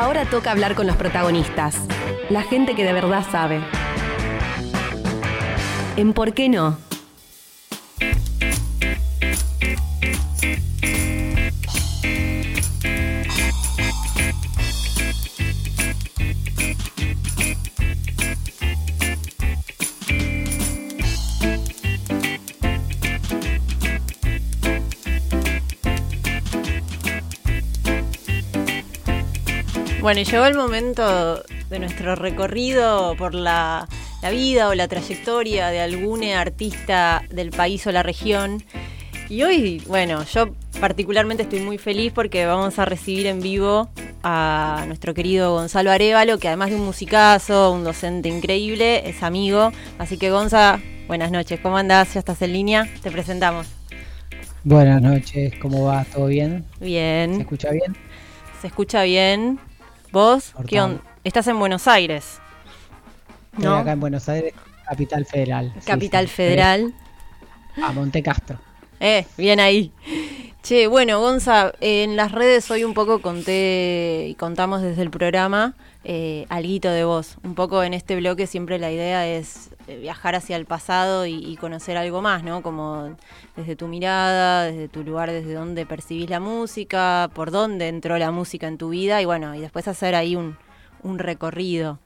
Ahora toca hablar con los protagonistas, la gente que de verdad sabe. En ¿Por qué no? Bueno, y llegó el momento de nuestro recorrido por la, la vida o la trayectoria de algún artista del país o la región. Y hoy, bueno, yo particularmente estoy muy feliz porque vamos a recibir en vivo a nuestro querido Gonzalo Arevalo, que además de un musicazo, un docente increíble, es amigo. Así que Gonza, buenas noches, ¿cómo andás? ¿Ya estás en línea? Te presentamos. Buenas noches, ¿cómo va? ¿Todo bien? Bien. ¿Se escucha bien? Se escucha bien. ¿Vos? ¿Qué onda? Estás en Buenos Aires. Estoy acá en Buenos Aires, capital federal. Capital federal. A Monte Castro. Eh, bien ahí. Che, bueno, Gonza, en las redes hoy un poco conté y contamos desde el programa eh, alguito de vos. Un poco en este bloque siempre la idea es eh, viajar hacia el pasado y, y, conocer algo más, ¿no? Como desde tu mirada, desde tu lugar, desde dónde percibís la música, por dónde entró la música en tu vida y bueno, y después hacer ahí un, un recorrido.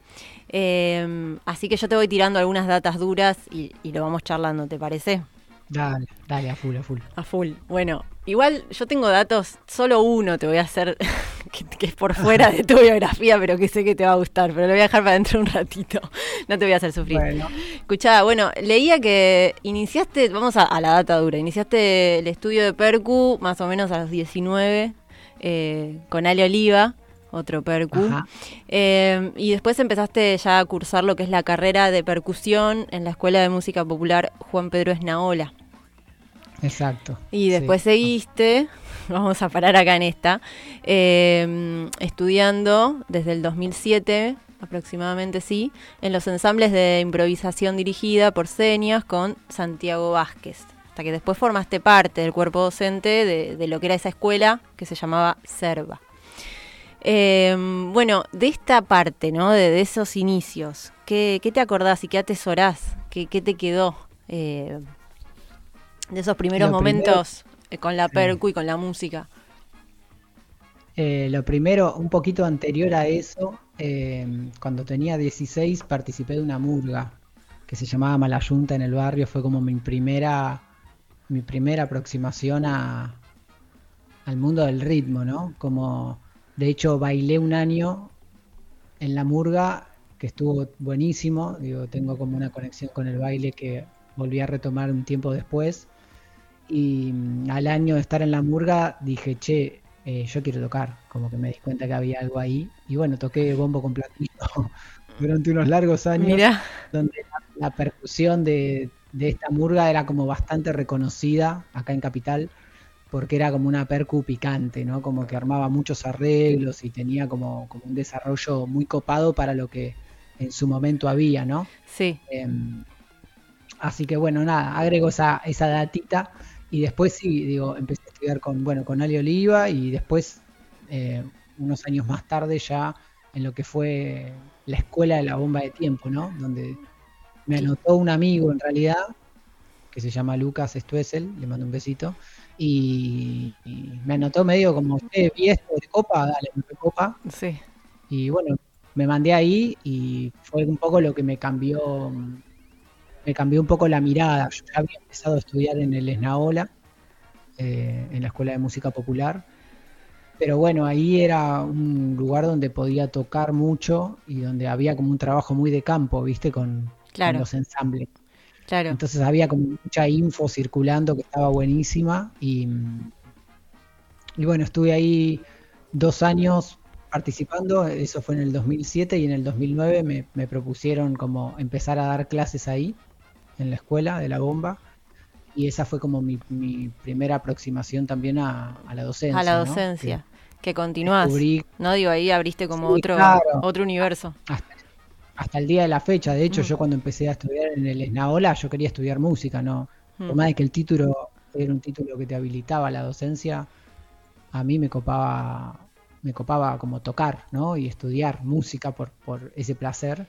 Eh, así que yo te voy tirando algunas datas duras y, y lo vamos charlando, ¿te parece? Dale, dale, a full, a full. A full. Bueno, igual yo tengo datos, solo uno te voy a hacer, que, que, es por fuera de tu biografía, pero que sé que te va a gustar, pero lo voy a dejar para dentro un ratito. No te voy a hacer sufrir. Bueno. Escuchá, bueno, leía que iniciaste, vamos a, a, la data dura, iniciaste el estudio de Percu más o menos a los 19, eh, con Ale Oliva otro percu. Eh, y después empezaste ya a cursar lo que es la carrera de percusión en la Escuela de Música Popular Juan Pedro Esnaola. Exacto. Y después sí. seguiste, vamos a parar acá en esta, eh, estudiando desde el 2007 aproximadamente sí, en los ensambles de improvisación dirigida por señas con Santiago Vázquez. Hasta que después formaste parte del cuerpo docente de, de lo que era esa escuela que se llamaba Serva. Eh, bueno, de esta parte, ¿no? De, de esos inicios, ¿qué, ¿qué, te acordás y qué atesorás? ¿Qué, qué te quedó eh, de esos primeros lo momentos primero, con la percu sí. y con la música? Eh, lo primero, un poquito anterior a eso, eh, cuando tenía 16 participé de una murga que se llamaba Malayunta en el barrio, fue como mi primera, mi primera aproximación a, al mundo del ritmo, ¿no? Como de hecho, bailé un año en la murga, que estuvo buenísimo. Digo, tengo como una conexión con el baile que volví a retomar un tiempo después. Y mm, al año de estar en la murga dije, che, eh, yo quiero tocar. Como que me di cuenta que había algo ahí. Y bueno, toqué bombo con platino durante unos largos años. Mira. Donde la, la percusión de, de esta murga era como bastante reconocida acá en Capital porque era como una percu picante, ¿no? Como que armaba muchos arreglos y tenía como, como un desarrollo muy copado para lo que en su momento había, ¿no? Sí. Eh, así que bueno, nada, agrego esa, esa datita y después sí, digo, empecé a estudiar con, bueno, con Ali Oliva y después, eh, unos años más tarde ya en lo que fue la escuela de la bomba de tiempo, ¿no? Donde me anotó un amigo en realidad, que se llama Lucas Stuessel, le mando un besito, y, y, me anotó medio como, usted vi esto de copa, dale, me copa. Sí. Y bueno, me mandé ahí y fue un poco lo que me cambió, me cambió un poco la mirada. Yo ya había empezado a estudiar en el Esnaola, eh, en la Escuela de Música Popular, pero bueno, ahí era un lugar donde podía tocar mucho y donde había como un trabajo muy de campo, viste, con, claro. con los ensambles. Claro. Entonces había como mucha info circulando que estaba buenísima y, y bueno, estuve ahí dos años participando, eso fue en el 2007 y en el 2009 me, me, propusieron como empezar a dar clases ahí, en la escuela de la bomba, y esa fue como mi, mi primera aproximación también a, a, la docencia. A la docencia, ¿no? que, que continuás, descubrí... ¿no? Digo, ahí abriste como sí, otro, claro. otro universo. Hasta, hasta, el día de la fecha, de hecho mm. yo cuando empecé a estudiar en el Esnaola, yo quería estudiar música, ¿no? Mm. Por más de que el título era un título que te habilitaba a la docencia, a mí me copaba me copaba como tocar, ¿no? Y estudiar música por, por ese placer.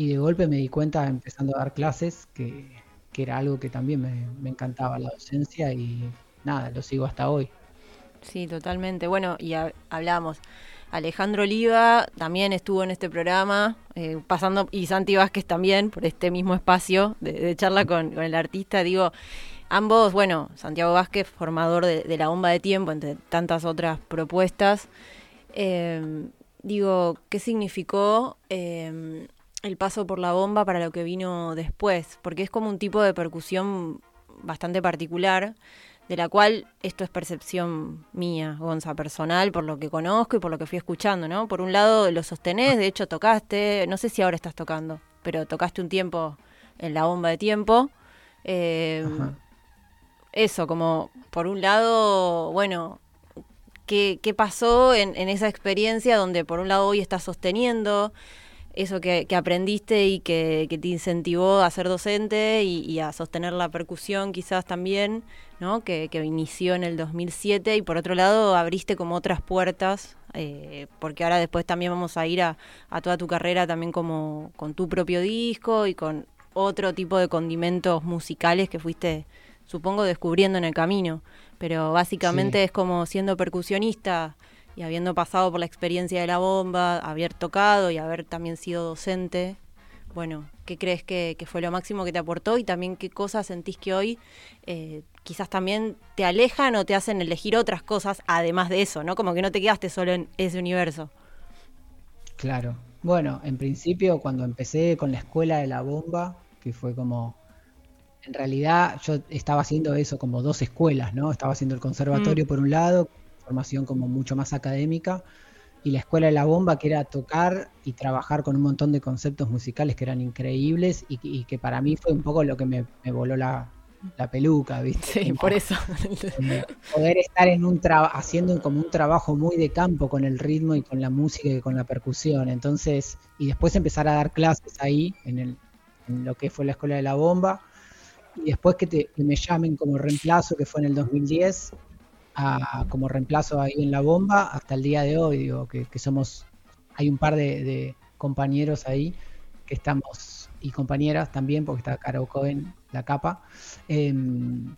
Y de golpe me di cuenta, empezando a dar clases, que, que era algo que también me, me encantaba, la docencia, y nada, lo sigo hasta hoy. Sí, totalmente. Bueno, y hablamos. Alejandro Oliva también estuvo en este programa, eh, pasando, y Santi Vázquez también, por este mismo espacio de, charla con, el artista. Digo, ambos, bueno, Santiago Vázquez, formador de, la bomba de tiempo, entre tantas otras propuestas. Eh, digo, ¿qué significó eh, el paso por la bomba para lo que vino después? Porque es como un tipo de percusión bastante particular de la cual esto es percepción mía, Gonza, personal, por lo que conozco y por lo que fui escuchando, ¿no? Por un lado lo sostenés, de hecho tocaste, no sé si ahora estás tocando, pero tocaste un tiempo en la bomba de tiempo. Eh, eso, como por un lado, bueno, ¿qué, qué pasó en, en, esa experiencia donde por un lado hoy estás sosteniendo eso que, aprendiste y que, te incentivó a ser docente y, a sostener la percusión quizás también, ¿no? Que, inició en el 2007 y por otro lado abriste como otras puertas, eh, porque ahora después también vamos a ir a, toda tu carrera también como con tu propio disco y con otro tipo de condimentos musicales que fuiste, supongo, descubriendo en el camino. Pero básicamente es como siendo percusionista y habiendo pasado por la experiencia de la bomba, haber tocado y haber también sido docente, bueno, ¿qué crees que, fue lo máximo que te aportó y también qué cosas sentís que hoy eh, quizás también te alejan o te hacen elegir otras cosas además de eso, ¿no? Como que no te quedaste solo en ese universo. Claro. Bueno, en principio cuando empecé con la escuela de la bomba, que fue como en realidad yo estaba haciendo eso como dos escuelas, ¿no? Estaba haciendo el conservatorio mm. por un lado, formación como mucho más académica, y la escuela de la bomba, que era tocar y trabajar con un montón de conceptos musicales que eran increíbles y, que para mí fue un poco lo que me, voló la, peluca, ¿viste? Sí, por eso. Poder estar en un haciendo como un trabajo muy de campo con el ritmo y con la música y con la percusión. Entonces, y después empezar a dar clases ahí, en, el, en lo que fue la escuela de la bomba. Y después que, te, que me llamen como reemplazo, que fue en el 2010, como reemplazo ahí en la bomba hasta el día de hoy. Digo que, somos, hay un par de, compañeros ahí que estamos, y compañeras también, porque está Caro Cohen, la capa, em,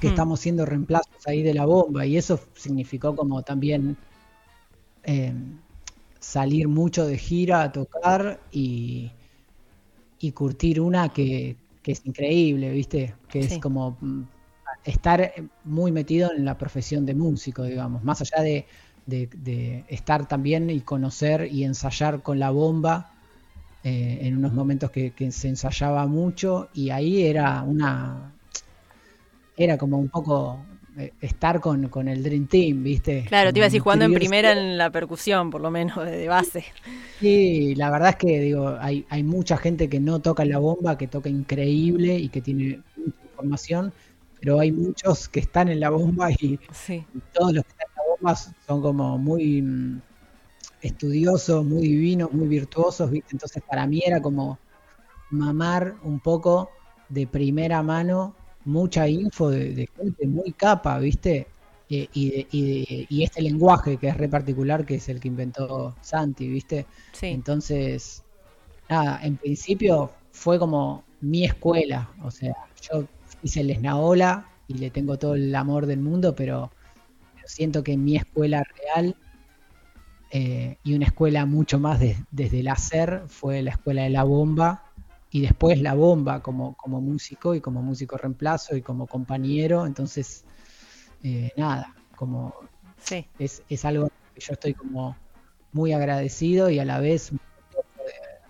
que hmm. estamos siendo reemplazos ahí de la bomba. Y eso significó como también em, salir mucho de gira a tocar y, y curtir una que, es increíble, ¿viste? Que es como estar muy metido en la profesión de músico, digamos, más allá de, estar también y conocer y ensayar con la bomba eh, en unos momentos que, se ensayaba mucho y ahí era una, era como un poco eh, estar con, el Dream Team, ¿viste? Claro, te iba a decir jugando en primera en la percusión, por lo menos, de base. Sí, la verdad es que digo, hay, hay mucha gente que no toca la bomba, que toca increíble y que tiene mucha información, pero hay muchos que están en la bomba y, todos los que están en la bomba son como muy mm, estudiosos, muy divinos, muy virtuosos, ¿viste? Entonces para mí era como mamar un poco de primera mano mucha info de, gente muy capa, ¿viste? Eh, y, y, este lenguaje que es re particular, que es el que inventó Santi, ¿viste? Entonces, nada, en principio fue como mi escuela, o sea, yo hice el Esnaola y le tengo todo el amor del mundo, pero, siento que mi escuela real eh, y una escuela mucho más desde el hacer fue la escuela de la bomba y después la bomba como, como músico y como músico reemplazo y como compañero. Entonces, eh, nada, como es, es algo que yo estoy como muy agradecido y a la vez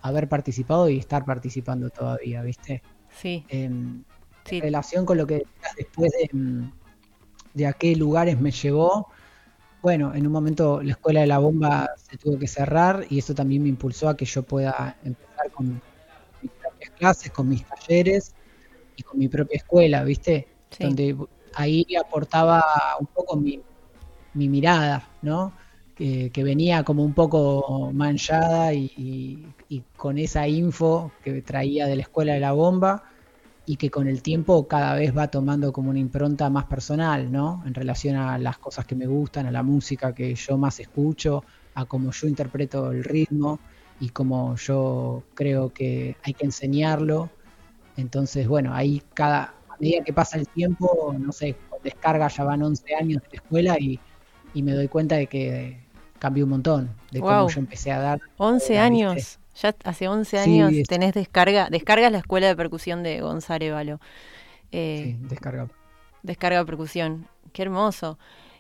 haber participado y estar participando todavía, ¿viste? Sí. Em, en relación con lo que decías después mm, de, a qué lugares me llevó, bueno, en un momento la escuela de la bomba se tuvo que cerrar y eso también me impulsó a que yo pueda empezar con mis propias clases, con mis talleres y con mi propia escuela, ¿viste? Donde ahí aportaba un poco mi, mirada, ¿no? Que, venía como un poco manchada y, y, con esa info que traía de la escuela de la bomba y que con el tiempo cada vez va tomando como una impronta más personal, ¿no? En relación a las cosas que me gustan, a la música que yo más escucho, a cómo yo interpreto el ritmo y cómo yo creo que hay que enseñarlo. Entonces, bueno, ahí cada, a medida que pasa el tiempo, no sé, con descarga ya van 11 años de la escuela y, me doy cuenta de que cambió un montón, de cómo yo empecé a dar. 11 años. Ya hace 11 años tenés descarga, descargas la escuela de percusión de González Valo. Eh, sí, descarga. Descarga percusión. Qué hermoso.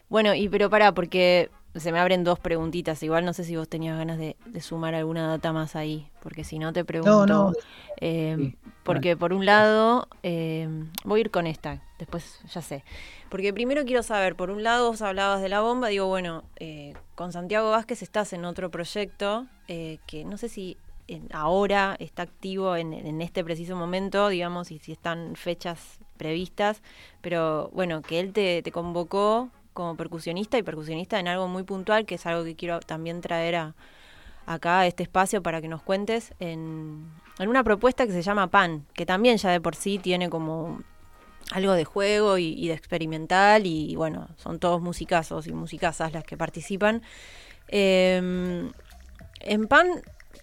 Bueno, y pero pará, porque se me abren dos preguntitas. Igual no sé si vos tenías ganas de, sumar alguna data más ahí, porque si no te pregunto. No, no. Eh, porque por un lado, eh, voy a ir con esta, después ya sé. Porque primero quiero saber, por un lado vos hablabas de la bomba, digo, bueno, eh, con Santiago Vázquez estás en otro proyecto que no sé si ahora está activo en, este preciso momento, digamos, y si están fechas previstas, pero bueno, que él te, te convocó como percusionista y percusionista en algo muy puntual, que es algo que quiero también traer a, acá a este espacio para que nos cuentes en, una propuesta que se llama PAN, que también ya de por sí tiene como algo de juego y, de experimental y, bueno, son todos musicazos y musicazas las que participan. Em, en PAN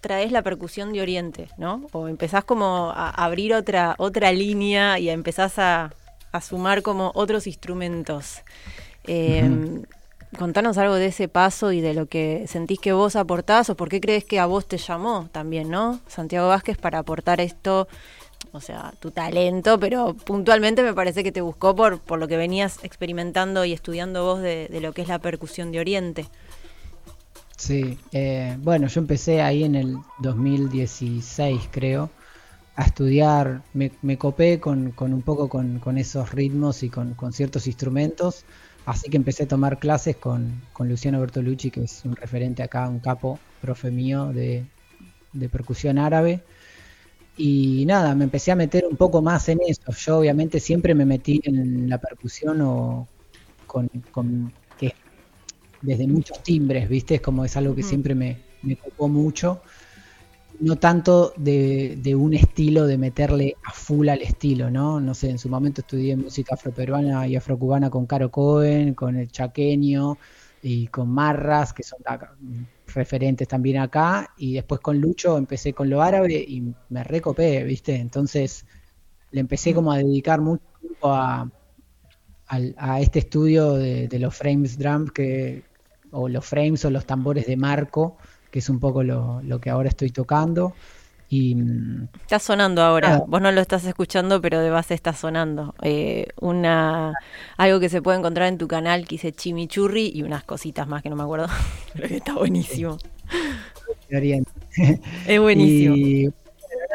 traes la percusión de Oriente, ¿no? O empezás como a abrir otra, otra línea y empezás a, a sumar como otros instrumentos. Eh, Contanos algo de ese paso y de lo que sentís que vos aportás o por qué crees que a vos te llamó también, ¿no? Santiago Vázquez para aportar esto, o sea, tu talento, pero puntualmente me parece que te buscó por, por lo que venías experimentando y estudiando vos de, lo que es la percusión de Oriente. Sí, eh, bueno, yo empecé ahí en el 2016, creo, a estudiar, me, me copé con, con, un poco con, con esos ritmos y con, con ciertos instrumentos Así que empecé a tomar clases con, Luciano Bertolucci, que es un referente acá, un capo, profe mío de, percusión árabe. Y nada, me empecé a meter un poco más en eso. Yo obviamente siempre me metí en la percusión o con, que desde muchos timbres, ¿viste? Es como es algo que siempre me, me ocupó mucho no tanto de, un estilo de meterle a full al estilo, ¿no? No sé, en su momento estudié música afroperuana y afrocubana con Caro Cohen, con el chaqueño y con Marras, que son referentes también acá, y después con Lucho empecé con lo árabe y me recopé, ¿viste? Entonces le empecé como a dedicar mucho tiempo a, este estudio de, de, los frames drum que, o los frames o los tambores de marco que es un poco lo, que ahora estoy tocando. Y, mm, está sonando ahora, vos no lo estás escuchando, pero de base está sonando. Eh, una Algo que se puede encontrar en tu canal que dice chimichurri y unas cositas más que no me acuerdo, pero que está buenísimo. es buenísimo. Y,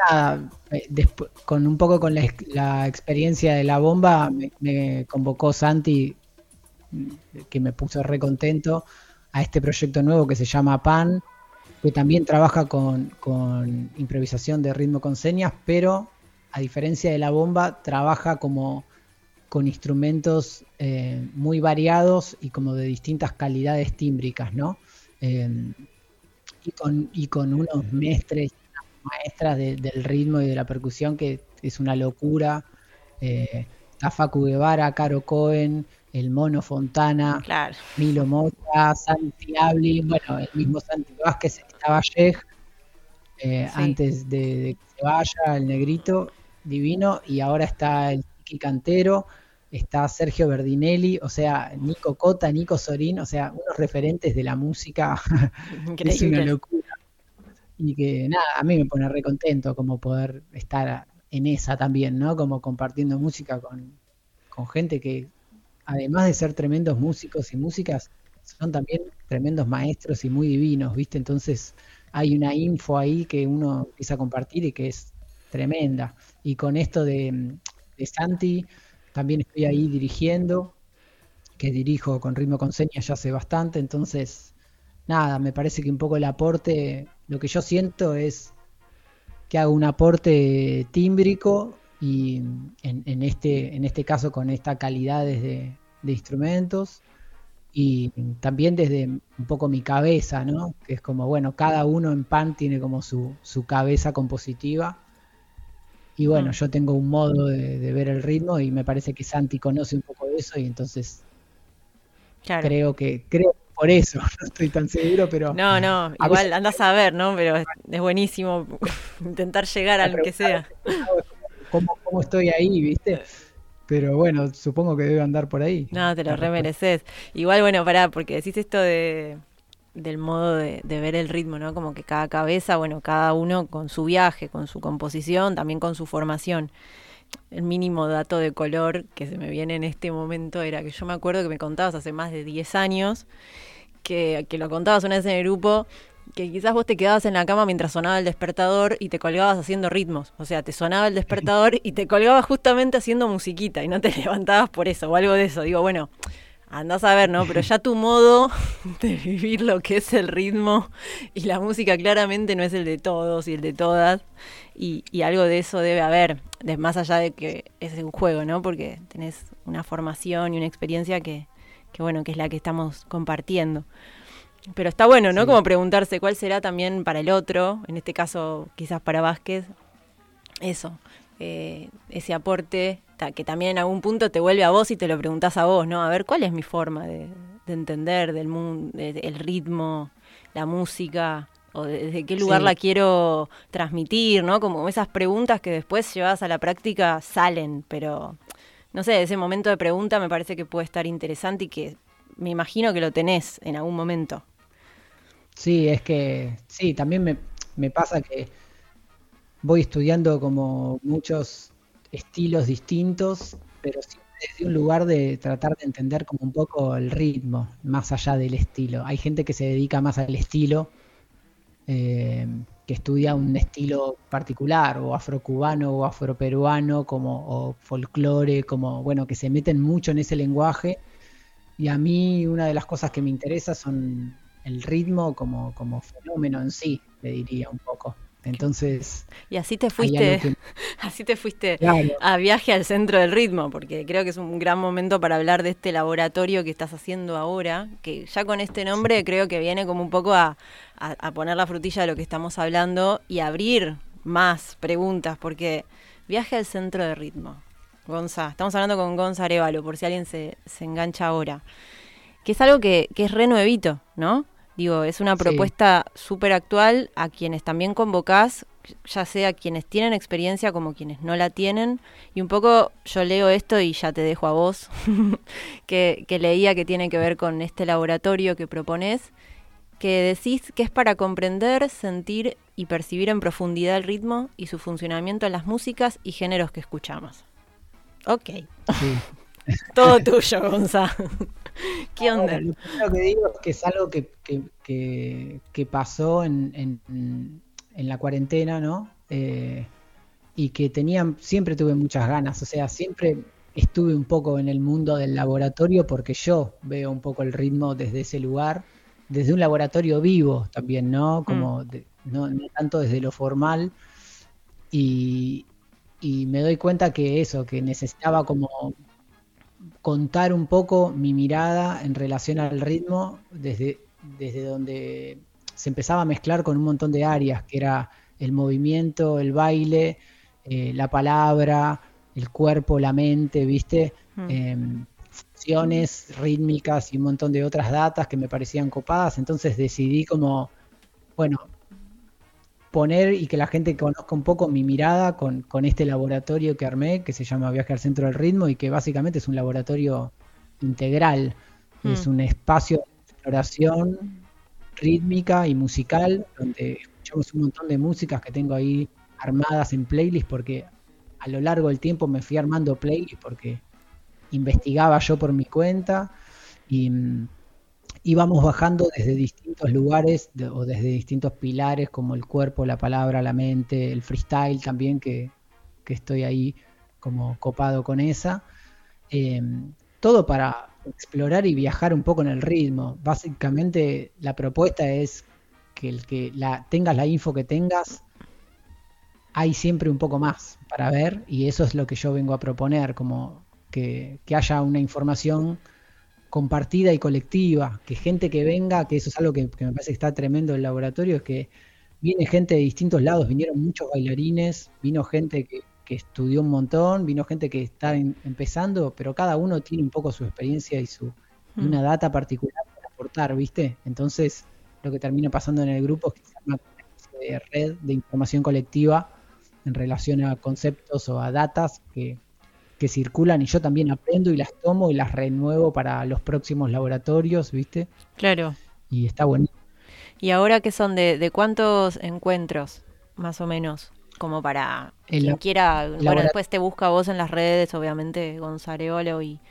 nada, eh, después, con un poco con la, experiencia de la bomba, me, me, convocó Santi, que me puso re contento, a este proyecto nuevo que se llama PAN, que también trabaja con, improvisación de ritmo con señas, pero a diferencia de la bomba, trabaja como con instrumentos eh, muy variados y como de distintas calidades tímbricas, ¿no? Em, y, con, y con unos mestres, maestras del ritmo y de la percusión que es una locura. Eh, Facu Guevara, Caro Cohen, el Mono Fontana, Milo Mota, Santi Abli, bueno, el mismo Santi Vázquez estaba eh, antes de, que se vaya el negrito divino y ahora está el Tiki Cantero, está Sergio Berdinelli, o sea, Nico Cota, Nico Sorín, o sea, unos referentes de la música que es una locura. Y que nada, a mí me pone re contento como poder estar en esa también, ¿no? Como compartiendo música con, con gente que además de ser tremendos músicos y músicas, son también tremendos maestros y muy divinos, ¿viste? Entonces hay una info ahí que uno empieza a compartir y que es tremenda. Y con esto de, Santi, también estoy ahí dirigiendo, que dirijo con ritmo con señas ya hace bastante, entonces, nada, me parece que un poco el aporte, lo que yo siento es que hago un aporte tímbrico y en, este, en este caso con esta calidad de, de instrumentos y también desde un poco mi cabeza, ¿no? Que es como, bueno, cada uno en PAN tiene como su, su cabeza compositiva Y bueno, mm. yo tengo un modo de, ver el ritmo y me parece que Santi conoce un poco de eso y entonces creo que creo por eso, no estoy tan seguro, pero... No, no, igual andas a ver, ¿no? Pero es, buenísimo intentar llegar a lo que sea. ¿Cómo, ¿Cómo estoy ahí, viste? Pero bueno, supongo que debe andar por ahí. No, te lo remereces. Igual, bueno, pará, porque decís esto de del modo de, ver el ritmo, ¿no? Como que cada cabeza, bueno, cada uno con su viaje, con su composición, también con su formación. El mínimo dato de color que se me viene en este momento era que yo me acuerdo que me contabas hace más de 10 años, que, que lo contabas una vez en el grupo, que quizás vos te quedabas en la cama mientras sonaba el despertador y te colgabas haciendo ritmos. O sea, te sonaba el despertador y te colgabas justamente haciendo musiquita y no te levantabas por eso o algo de eso. Digo, bueno, Andás a ver, ¿no? Pero ya tu modo de vivir lo que es el ritmo y la música claramente no es el de todos y el de todas. Y, algo de eso debe haber, más allá de que es un juego, ¿no? Porque tenés una formación y una experiencia que, que bueno, que es la que estamos compartiendo. Pero está bueno, ¿no? Como preguntarse cuál será también para el otro, en este caso quizás para Vázquez, eso, eh, ese aporte que también en algún punto te vuelve a vos y te lo preguntás a vos, ¿no? A ver, ¿cuál es mi forma de, entender del mundo, el ritmo, la música? o desde qué lugar la quiero transmitir, ¿no? Como esas preguntas que después llevadas a la práctica salen, pero no sé, ese momento de pregunta me parece que puede estar interesante y que me imagino que lo tenés en algún momento. Sí, es que sí, también me, me pasa que voy estudiando como muchos estilos distintos, pero siempre desde un lugar de tratar de entender como un poco el ritmo, más allá del estilo. Hay gente que se dedica más al estilo, eh, que estudia un estilo particular, o afrocubano o afroperuano, como, o folclore, como, bueno, que se meten mucho en ese lenguaje. Y a mí una de las cosas que me interesa son el ritmo como, como fenómeno en sí, le diría un poco. Entonces. Y así te fuiste, así te fuiste a viaje al centro del ritmo, porque creo que es un gran momento para hablar de este laboratorio que estás haciendo ahora, que ya con este nombre creo que viene como un poco a, poner la frutilla de lo que estamos hablando y abrir más preguntas, porque viaje al centro del ritmo. Gonza, estamos hablando con Gonza Arevalo, por si alguien se, se engancha ahora. Que es algo que, que es re nuevito, ¿no? Digo, es una propuesta súper actual a quienes también convocás, ya sea quienes tienen experiencia como quienes no la tienen. Y un poco yo leo esto y ya te dejo a vos, que, leía que tiene que ver con este laboratorio que propones, que decís que es para comprender, sentir y percibir en profundidad el ritmo y su funcionamiento en las músicas y géneros que escuchamos. Ok. Todo tuyo, Gonzalo. ¿Qué onda? lo primero que digo es que es algo que, que, pasó en, en, la cuarentena, ¿no? Eh, y que tenía, siempre tuve muchas ganas, o sea, siempre estuve un poco en el mundo del laboratorio porque yo veo un poco el ritmo desde ese lugar, desde un laboratorio vivo también, ¿no? Como mm. no, no, tanto desde lo formal. Y, y me doy cuenta que eso, que necesitaba como contar un poco mi mirada en relación al ritmo desde, desde donde se empezaba a mezclar con un montón de áreas, que era el movimiento, el baile, eh, la palabra, el cuerpo, la mente, ¿viste? Hmm. Em, funciones rítmicas y un montón de otras datas que me parecían copadas, entonces decidí como, bueno, poner y que la gente conozca un poco mi mirada con, este laboratorio que armé, que se llama Viaje al Centro del Ritmo y que básicamente es un laboratorio integral. Es hmm. un espacio de exploración rítmica y musical, donde escuchamos un montón de músicas que tengo ahí armadas en playlist, porque a lo largo del tiempo me fui armando playlist porque investigaba yo por mi cuenta y mm, íbamos bajando desde distintos lugares o desde distintos pilares como el cuerpo, la palabra, la mente, el freestyle también, que, estoy ahí como copado con esa. Em, todo para explorar y viajar un poco en el ritmo. Básicamente la propuesta es que el que la, tengas la info que tengas, hay siempre un poco más para ver y eso es lo que yo vengo a proponer, como que, que haya una información compartida y colectiva, que gente que venga, que eso es algo que, me parece que está tremendo el laboratorio, es que viene gente de distintos lados, vinieron muchos bailarines, vino gente que, que estudió un montón, vino gente que está empezando, pero cada uno tiene un poco su experiencia y su y una data particular para aportar, ¿viste? Entonces, lo que termina pasando en el grupo es que se arma una especie de red de información colectiva en relación a conceptos o a datas que, que circulan y yo también aprendo y las tomo y las renuevo para los próximos laboratorios, ¿viste? Claro. Y está bueno. ¿Y ahora qué son? ¿De, de cuántos encuentros, más o menos? Como para El quien quiera. Bueno, después te busca vos en las redes, obviamente, Gonzarevolo y.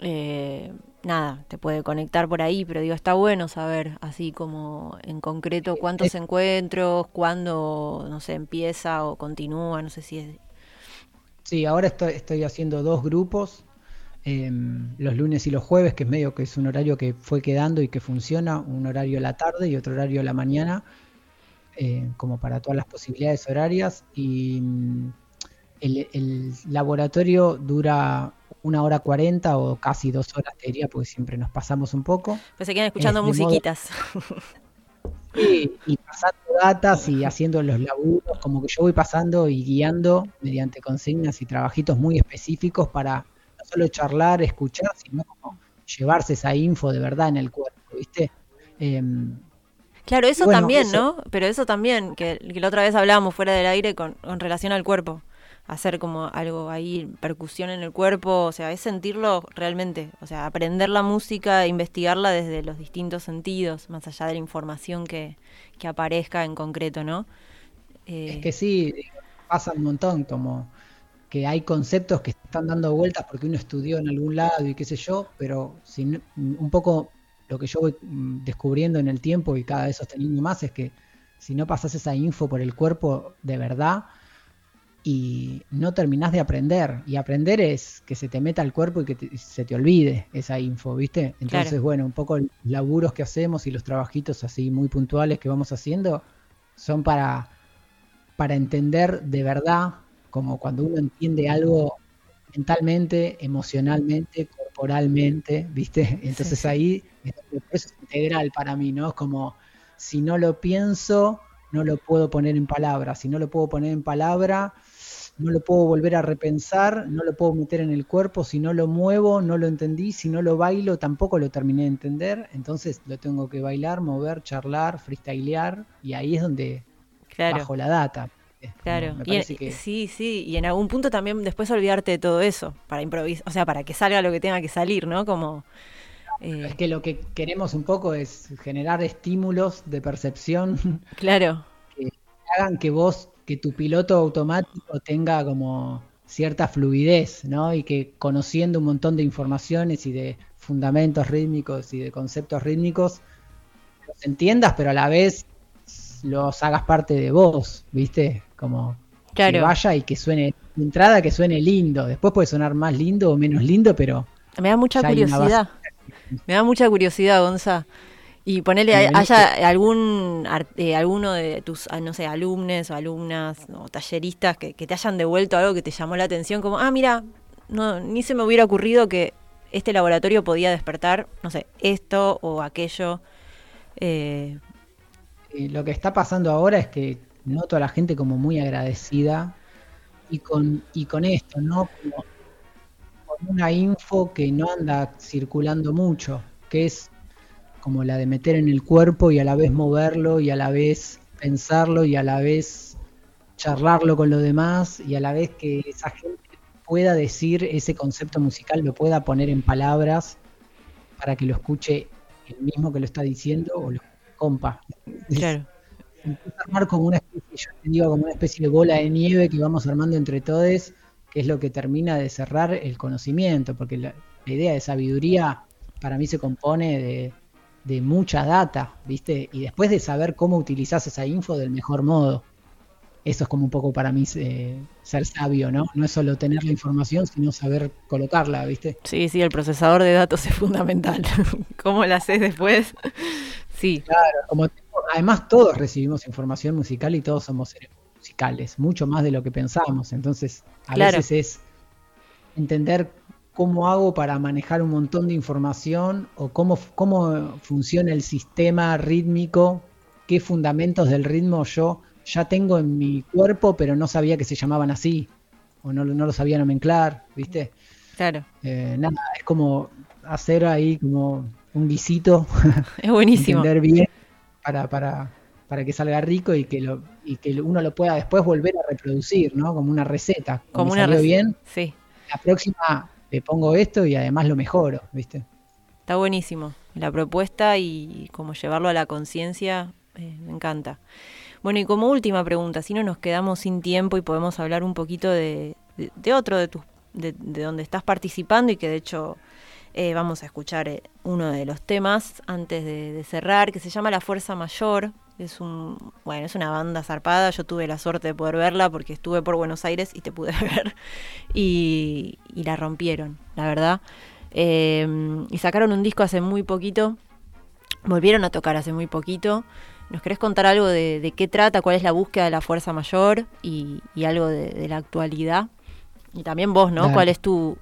eh, nada, te puede conectar por ahí, pero digo, está bueno saber, así como en concreto, cuántos encuentros, cuándo, no sé, empieza o continúa, no sé si es. Sí, ahora estoy, estoy haciendo dos grupos, em, los lunes y los jueves, que es medio que es un horario que fue quedando y que funciona, un horario a la tarde y otro horario a la mañana, eh, como para todas las posibilidades horarias. Y mm, el, el laboratorio dura una hora cuarenta o casi dos horas, te diría, porque siempre nos pasamos un poco. Pues se quedan escuchando Es de modo- musiquitas. Sí, y pasando datas y haciendo los laburos, como que yo voy pasando y guiando mediante consignas y trabajitos muy específicos para no solo charlar, escuchar, sino como llevarse esa info de verdad en el cuerpo, ¿viste? Em, Claro, eso Bueno, también, eso- ¿no? Pero eso también, que, que la otra vez hablábamos fuera del aire con, con relación al cuerpo. Hacer como algo ahí, percusión en el cuerpo, o sea, es sentirlo realmente. O sea, aprender la música, investigarla desde los distintos sentidos, más allá de la información que, que aparezca en concreto, ¿no? Eh, es que sí, pasa un montón, como que hay conceptos que están dando vueltas porque uno estudió en algún lado y qué sé yo, pero si no- un poco lo que yo voy mm, descubriendo en el tiempo y cada vez sosteniendo más es que si no pasas esa info por el cuerpo de verdad y no terminás de aprender, y aprender es que se te meta al cuerpo y que te- se te olvide esa info, ¿viste? Entonces, Claro. bueno, un poco los laburos que hacemos y los trabajitos así muy puntuales que vamos haciendo son para para entender de verdad, como cuando uno entiende algo mentalmente, emocionalmente, corporalmente, ¿viste? Entonces sí. ahí, es es integral para mí, ¿no? Es como, si no lo pienso, no lo puedo poner en palabra, si no lo puedo poner en palabra, no lo puedo volver a repensar, no lo puedo meter en el cuerpo, si no lo muevo, no lo entendí, si no lo bailo, tampoco lo terminé de entender, entonces lo tengo que bailar, mover, charlar, freestylear, y ahí es donde claro. bajo la data. Es como- Claro, me y en- parece que sí, sí, y en algún punto también después olvidarte de todo eso, para improvisar, o sea, para que salga lo que tenga que salir, ¿no? Como... eh, es que lo que queremos un poco es generar estímulos de percepción claro, que hagan que vos, que tu piloto automático tenga como cierta fluidez, ¿no? Y que conociendo un montón de informaciones y de fundamentos rítmicos y de conceptos rítmicos, los entiendas, pero a la vez los hagas parte de vos, ¿viste? Como que vaya y que suene, de entrada que suene lindo, después puede sonar más lindo o menos lindo, pero me da mucha curiosidad. Me da mucha curiosidad, Gonza. Y ponele, haya algún eh, alguno de tus, ah, no sé, alumnos o alumnas o talleristas que, que te hayan devuelto algo que te llamó la atención, como, ah, mira, no, ni se me hubiera ocurrido que este laboratorio podía despertar, no sé, esto o aquello. Eh, Eh, lo que está pasando ahora es que noto a la gente como muy agradecida y con, y con esto, ¿no? Como con una info que no anda circulando mucho, que es como la de meter en el cuerpo y a la vez moverlo y a la vez pensarlo y a la vez charlarlo con los demás y a la vez que esa gente pueda decir ese concepto musical, lo pueda poner en palabras para que lo escuche el mismo que lo está diciendo o lo compa. Claro, empieza a armar como una especie, yo te digo, como una especie de bola de nieve que vamos armando entre todos, que es lo que termina de cerrar el conocimiento, porque la, la idea de sabiduría para mí se compone de, de mucha data, ¿viste? Y después de saber cómo utilizás esa info del mejor modo. Eso es como un poco para mí eh, ser sabio, ¿no? No es solo tener la información, sino saber colocarla, ¿viste? sí, sí, el procesador de datos es fundamental. ¿Cómo lo haces después? Sí, Como tengo- además todos recibimos información musical y todos somos seres musicales, mucho más de lo que pensamos. Entonces, a Claro. veces es entender cómo hago para manejar un montón de información o cómo, cómo funciona el sistema rítmico, qué fundamentos del ritmo yo ya tengo en mi cuerpo, pero no sabía que se llamaban así. o no, no lo sabía nomenclar, ¿viste? Claro. Eh, nada, es como hacer ahí como un guisito. Es buenísimo. entender bien para, para, para que salga rico y que, lo, y que uno lo pueda después volver a reproducir, ¿no? Como una receta. Como una receta. bien, sí. la próxima le pongo esto y además lo mejoro, ¿viste? Está buenísimo. La propuesta y como llevarlo a la conciencia, eh, me encanta. Bueno, y como última pregunta, si no nos quedamos sin tiempo y podemos hablar un poquito de, otro de tus de, de, donde estás participando y que de hecho eh, vamos a escuchar eh, uno de los temas antes de, cerrar, que se llama La Fuerza Mayor. Es un, bueno, es una banda zarpada. Yo tuve la suerte de poder verla porque estuve por Buenos Aires y te pude ver. Y, y la rompieron, la verdad. Eh, y sacaron un disco hace muy poquito. Volvieron a tocar hace muy poquito. ¿Nos querés contar algo de, de, qué trata, cuál es la búsqueda de la fuerza mayor y, y algo de, de, la actualidad? Y también vos, ¿no? Claro. ¿Cuál es tu,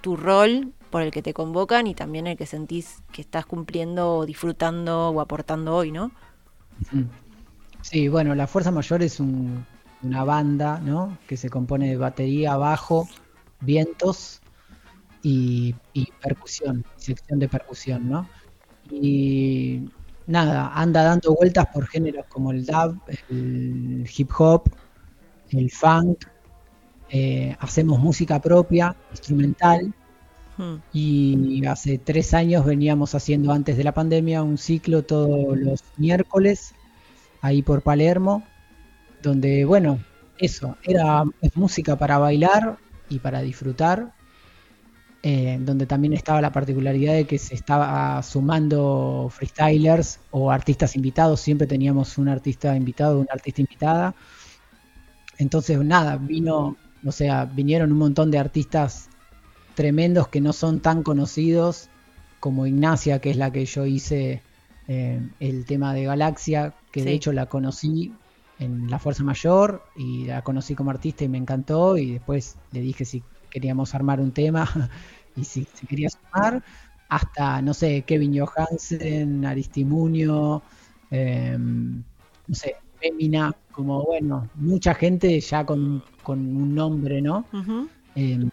tu rol por el que te convocan y también el que sentís que estás cumpliendo o disfrutando o aportando hoy, ¿no? Sí, bueno, la Fuerza Mayor es un, una banda, ¿no? Que se compone de batería, bajo, vientos y, y percusión, sección de percusión, ¿no? Y nada, anda dando vueltas por géneros como el dub, el hip hop, el funk, eh, hacemos música propia, instrumental, y hace tres años veníamos haciendo antes de la pandemia un ciclo todos los miércoles ahí por Palermo, donde bueno, eso, era música para bailar y para disfrutar, eh, donde también estaba la particularidad de que se estaba sumando freestylers o artistas invitados, siempre teníamos un artista invitado, una artista invitada. Entonces, nada, vino, o sea, vinieron un montón de artistas tremendos que no son tan conocidos como Ignacia, que es la que yo hice eh, el tema de Galaxia, que sí. de hecho la conocí en la Fuerza Mayor y la conocí como artista y me encantó y después le dije si queríamos armar un tema y si se quería sumar, hasta, no sé, Kevin Johansen, Aristimunio, eh, no sé, Femina, como bueno, mucha gente ya con, con un nombre, ¿no? Uh -huh. eh,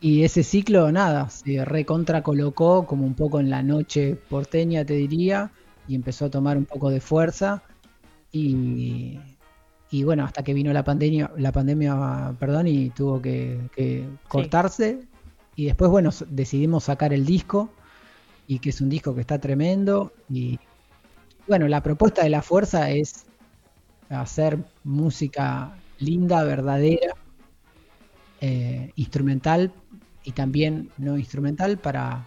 y ese ciclo, nada, se recontra colocó como un poco en la noche porteña, te diría, y empezó a tomar un poco de fuerza. Y, y bueno, hasta que vino la pandemia, la pandemia, perdón, y tuvo que, que cortarse. Sí. Y después, bueno, decidimos sacar el disco, y que es un disco que está tremendo. Y bueno, la propuesta de la fuerza es hacer música linda, verdadera, eh, instrumental y también no instrumental para,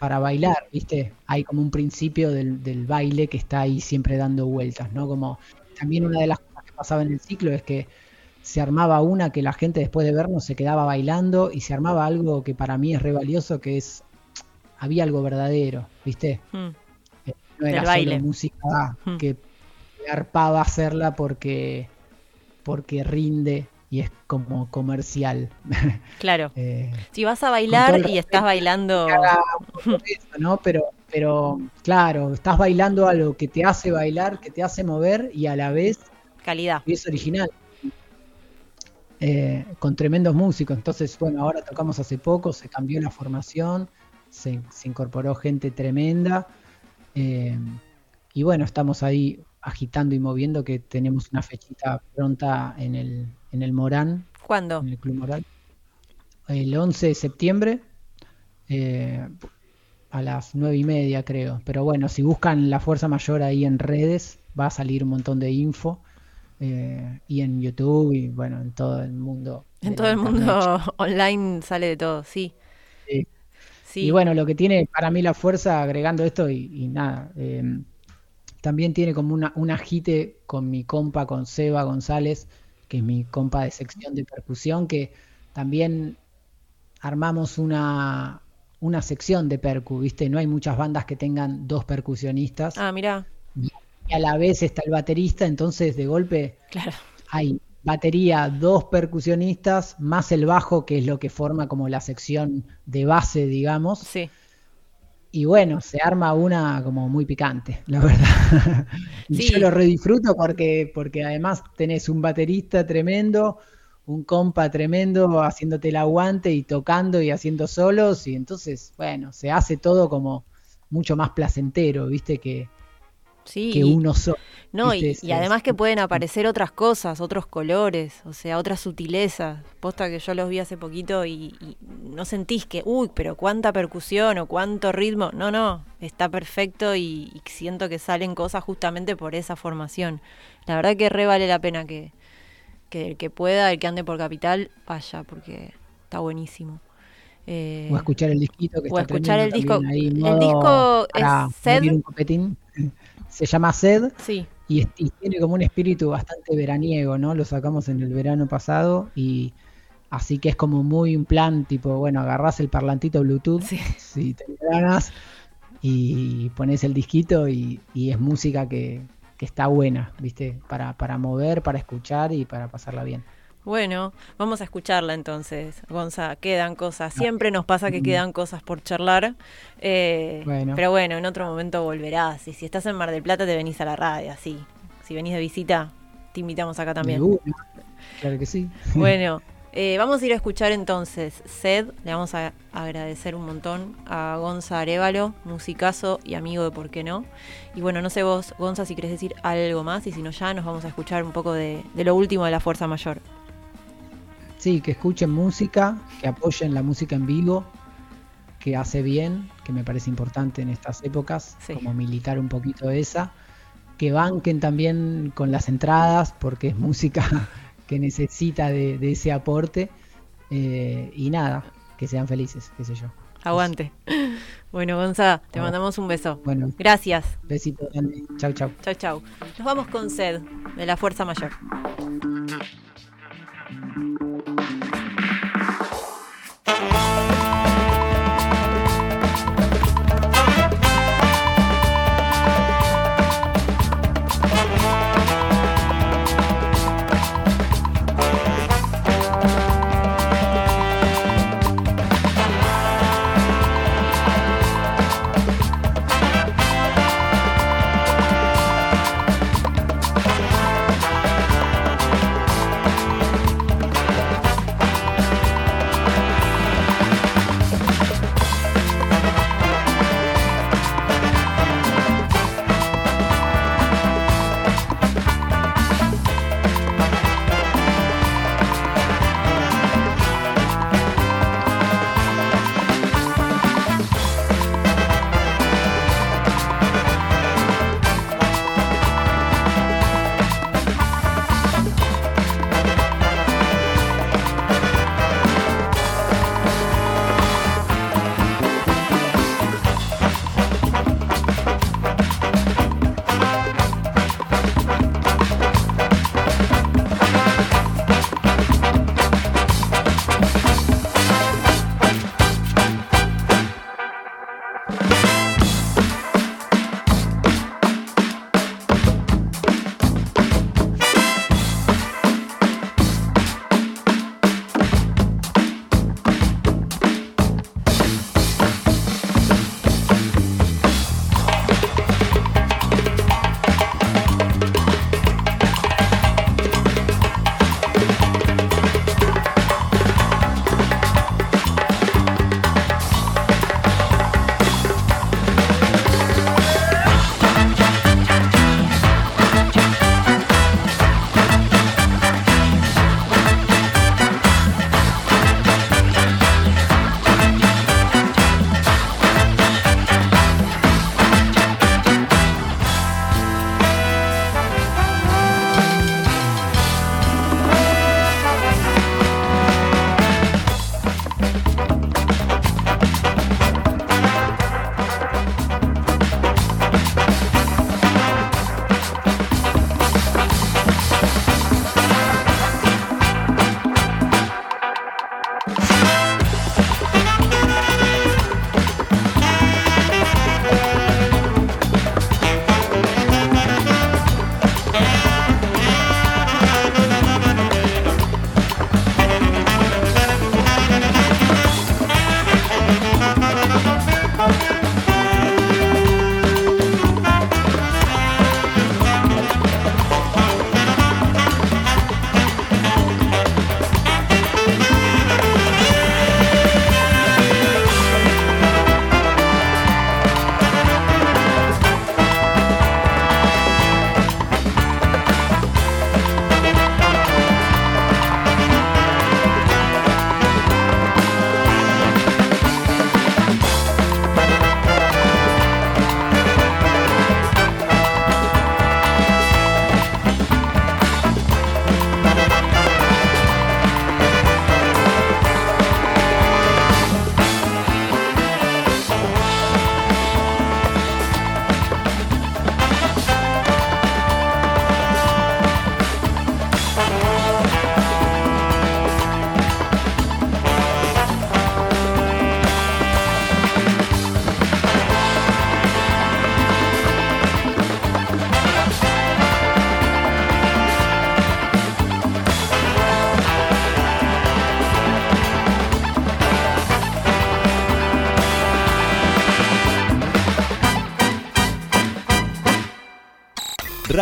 para bailar, ¿viste? Hay como un principio del, del, baile que está ahí siempre dando vueltas, ¿no? Como también una de las cosas que pasaba en el ciclo es que se armaba una que la gente después de vernos se quedaba bailando y se armaba algo que para mí es re valioso, que es, había algo verdadero, ¿viste? Mm. No era baile. solo música mm. que arpaba hacerla porque, porque rinde y es como comercial. Claro. eh, si vas a bailar y estás bailando. Eso, ¿no? Pero, pero, claro, estás bailando algo que te hace bailar, que te hace mover y a la vez. Calidad. Y es original. Eh, con tremendos músicos. Entonces, bueno, ahora tocamos hace poco, se cambió la formación, se, se incorporó gente tremenda. Eh, y bueno, estamos ahí agitando y moviendo que tenemos una fechita pronta en el, en el Morán. ¿Cuándo? En el Club Morán. El 11 de septiembre eh, a las nueve y media creo. Pero bueno, si buscan la Fuerza Mayor ahí en redes va a salir un montón de info. Eh, y en YouTube y bueno, en todo el mundo. En todo el mundo online sale de todo, sí. sí. sí. Y bueno, lo que tiene para mí la fuerza, agregando esto y, y nada, eh, también tiene como una, un agite con mi compa, con Seba González, que es mi compa de sección de percusión, que también armamos una, una sección de percu, ¿viste? No hay muchas bandas que tengan dos percusionistas. Ah, mira. Y a la vez está el baterista, entonces de golpe claro. hay batería, dos percusionistas, más el bajo, que es lo que forma como la sección de base, digamos. Sí. Y bueno, se arma una como muy picante, la verdad. y sí. yo lo redisfruto porque, porque además tenés un baterista tremendo, un compa tremendo haciéndote el aguante y tocando y haciendo solos y entonces, bueno, se hace todo como mucho más placentero, viste, que, que uno solo. No, y, además que pueden aparecer otras cosas, otros colores, o sea, otras sutilezas. Posta que yo los vi hace poquito y, no sentís que, uy, pero cuánta percusión o cuánto ritmo. No, no, está perfecto y, siento que salen cosas justamente por esa formación. La verdad que re vale la pena que, que el que pueda, el que ande por capital, vaya, porque está buenísimo. Eh, o escuchar el disquito que o escuchar el disco. el disco es Sed. Se llama Sed. Sí y, tiene como un espíritu bastante veraniego, ¿no? Lo sacamos en el verano pasado y así que es como muy un plan tipo, bueno, agarrás el parlantito Bluetooth si te ganas y pones el disquito y, es música que, está buena, ¿viste? Para, para mover, para escuchar y para pasarla bien. Bueno, vamos a escucharla entonces, Gonza. Quedan cosas. Siempre nos pasa que quedan cosas por charlar. Eh, pero bueno, en otro momento volverás. Y si estás en Mar del Plata, te venís a la radio, así. Si venís de visita, te invitamos acá también. Claro que sí. Bueno, eh, vamos a ir a escuchar entonces Sed. Le vamos a agradecer un montón a Gonza Arevalo, musicazo y amigo de Por qué no. Y bueno, no sé vos, Gonza, si querés decir algo más y si no, ya nos vamos a escuchar un poco de lo último de la Fuerza Mayor. Sí, que escuchen música, que apoyen la música en vivo, que hace bien, que me parece importante en estas épocas, como militar un poquito esa. Que banquen también con las entradas, porque es música que necesita de, ese aporte. Eh, y nada, que sean felices, qué sé yo. Aguante. Bueno, Gonza, te mandamos un beso. Bueno. Gracias. Besito Chau, chau. Chau, chau. Nos vamos con Sed, de la Fuerza Mayor.